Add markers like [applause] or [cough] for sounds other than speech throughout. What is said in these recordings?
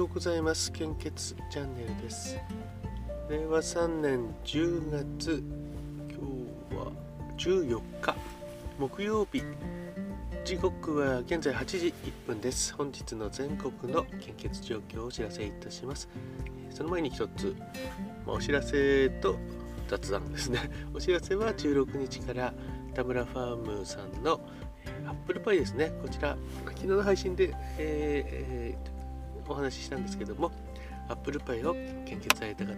ようございます。献血チャンネルです。令和3年10月今日は14日木曜日。時刻は現在8時1分です。本日の全国の献血状況をお知らせいたします。その前に一つ、まあ、お知らせと雑談ですね。[laughs] お知らせは16日から田村ファームさんのアップルパイですね。こちら昨日の配信で、えーお話ししたんですけどもアップルパイを献血された方、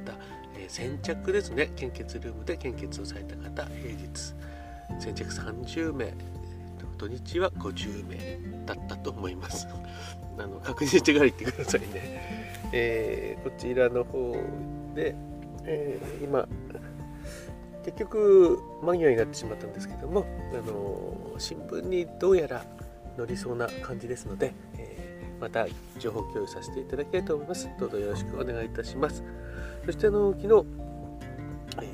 えー、先着ですね。献血ルームで献血をされた方平日。先着30名。土日は50名だったと思います。[laughs] あの確認してから言ってくださいね、えー、こちらの方で、えー、今結局間際になってしまったんですけども、あの新聞にどうやら載りそうな感じですので、また情報共有させていただきたいと思います。どうぞよろしくお願いいたします。そしてあの昨日、え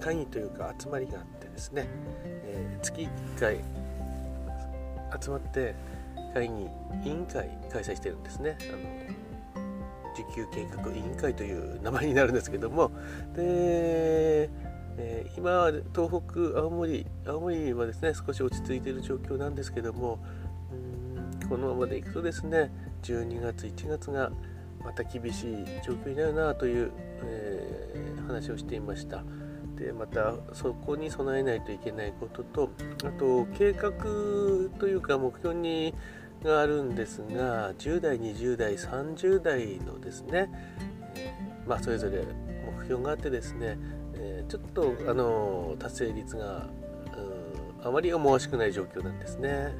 ー、会議というか集まりがあってですね、えー、月1回集まって会議委員会開催してるんですね。あの受給計画委員会という名前になるんですけどもで、えー、今東北青森青森はですね少し落ち着いている状況なんですけどもこのままでいくとですね12月1月がまた厳しい状況になるなという、えー、話をしていましたでまたそこに備えないといけないこととあと計画というか目標にがあるんですが10代20代30代のですね、えー、まあ、それぞれ目標があってですね、えー、ちょっとあの達成率があまり思わしくない状況なんですね。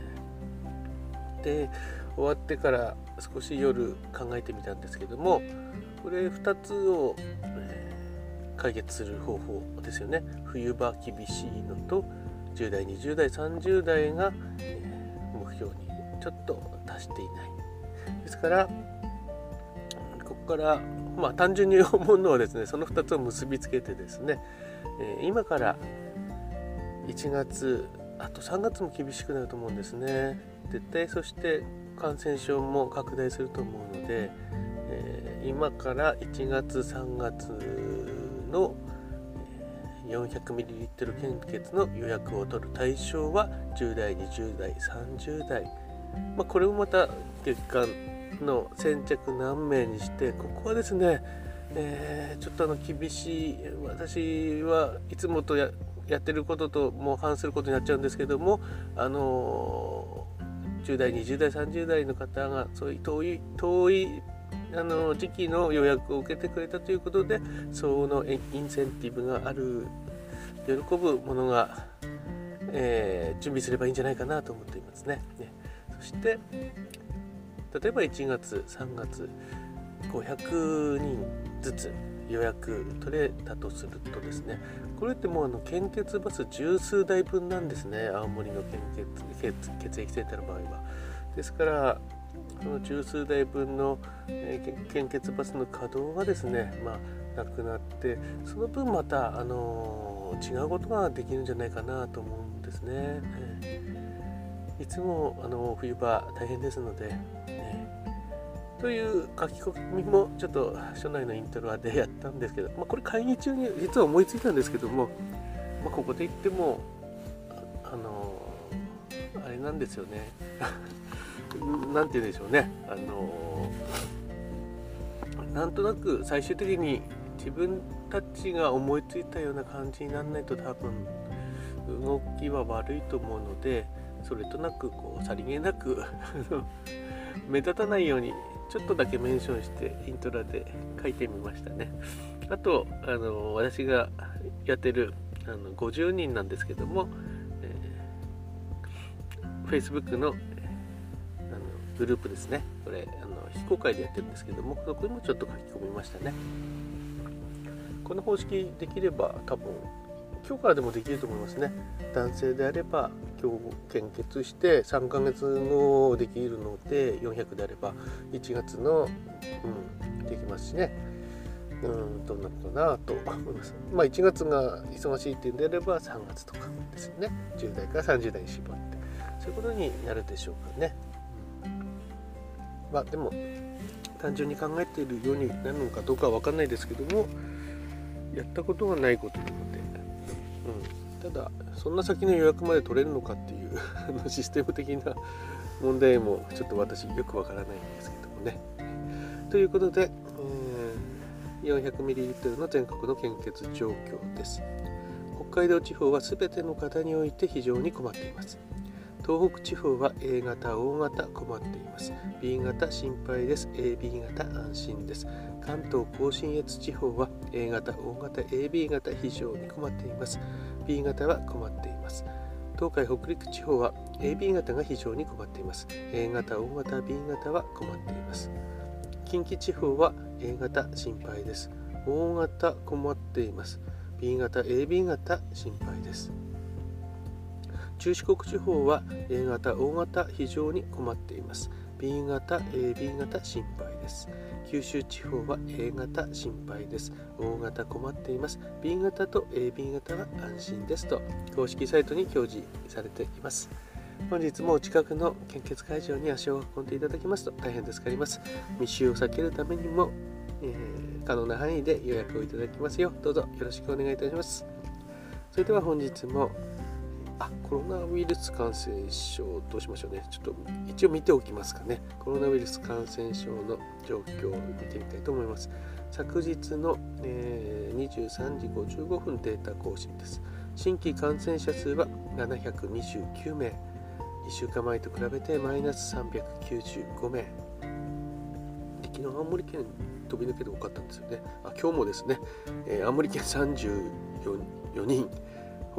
で終わってから少し夜考えてみたんですけどもこれ2つを、えー、解決する方法ですよね。冬場厳しいのと10代20代30代が、えー、目標にちょっと達していない。ですからここからまあ単純に思うのはですねその2つを結びつけてですね、えー、今から1月あと3月も厳しくなると思うんですね。絶対そして感染症も拡大すると思うので、えー、今から1月3月の 400ml 献血の予約を取る対象は10代20代30代、まあ、これもまた月間の先着何名にしてここはですね、えー、ちょっとあの厳しい私はいつもとややってることともう反することになっちゃうんですけどもあの10代20代30代の方がそういう遠い遠いあの時期の予約を受けてくれたということでそのインセンティブがある喜ぶものが、えー、準備すればいいんじゃないかなと思っていますね。ねそして例えば1月3月500人ずつ予約取れたとするとですねこれってもうあの献血バス十数台分なんですね青森の献血血液センターの場合は。ですからその十数台分の、えー、献血バスの稼働がですね、まあ、なくなってその分また、あのー、違うことができるんじゃないかなと思うんですね。えー、いつも、あの冬場大変ですので、という書き込みもちょっと初内のイントロでやったんですけど、まあ、これ会議中に実は思いついたんですけども、まあ、ここで言ってもあのあれなんですよね。[laughs] なんて言うんでしょうね。あのなんとなく最終的に自分たちが思いついたような感じにならないと多分動きは悪いと思うのでそれとなくこうさりげなく目立たないようにちょっとだけメンションしてイントラで書いてみましたね。あとあの私がやってるあの50人なんですけども、えー、Facebook のあのグループですね。これあの非公開でやってるんですけどもそこにもちょっと書き込みましたね。この方式できれば多分今日からでもできると思いますね。男性であれば今日献血して3ヶ月後できるので400であれば1月の、うん、できますしね。うんどうなるかなと思います。まあ1月が忙しいっていうんであれば3月とかですね。10代から30代に絞って。そういうことになるでしょうかね、うん、まあでも単純に考えているようになるのかどうかは分かんないですけどもやったことがないことなので、ただそんな先の予約まで取れるのかっていうシステム的な問題もちょっと私よくわからないんですけどもね。ということで、え、400ml の全国の献血状況です。北海道地方は全ての方において非常に困っています。東北地方は A 型、O 型困っています。B 型心配です。AB 型安心です。関東甲信越地方は A 型、O 型、AB 型非常に困っています。B 型は困っています。東海北陸地方は AB 型が非常に困っています。A 型、O 型、B 型は困っています。近畿地方は A 型心配です。O 型困っています。B 型、AB 型心配です。中四国地方は A 型、O 型非常に困っています。B 型、AB 型心配です。九州地方は A 型心配です。O 型困っています。B 型と AB 型は安心ですと公式サイトに表示されています。本日もお近くの献血会場に足を運んでいただきますと大変助かります。密集を避けるためにも、えー、可能な範囲で予約をいただきますよどうぞよろしくお願いいたします。それでは本日もあコロナウイルス感染症どうしましょうね。ちょっと一応見ておきますかね。コロナウイルス感染症の状況を見てみたいと思います。昨日の、えー、23時55分データ更新です。新規感染者数は729名。1週間前と比べてマイナス395名。昨日青森県飛び抜けて多かったんですよね。あ今日もですね、えー、青森県34人。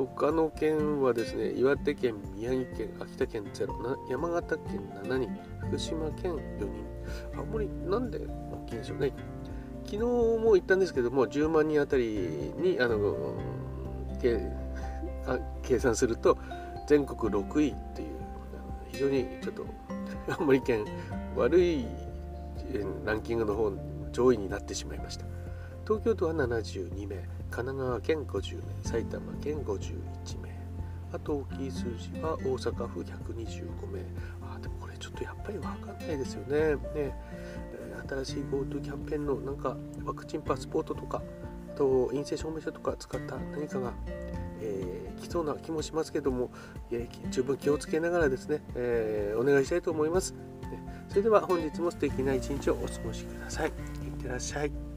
他の県はですね、岩手県、宮城県、秋田県0、山形県7人、福島県4人、あんまりなんで大きいんでしょうね。昨日も言ったんですけども、10万人あたりにあの計算すると、全国6位っていう、非常にちょっと [laughs] 青森県悪いランキングの方上位になってしまいました。東京都は72名、神奈川県50名、埼玉県51名、あと大きい数字は大阪府125名。あ、でもこれちょっとやっぱりわかんないですよね。ね新しい GoTo キャンペーンのなんかワクチンパスポートとか、あと陰性証明書とか使った何かが、えー、来そうな気もしますけども、えー、十分気をつけながらですね、えー、お願いしたいと思います。それでは本日も素敵な一日をお過ごしください。いってらっしゃい。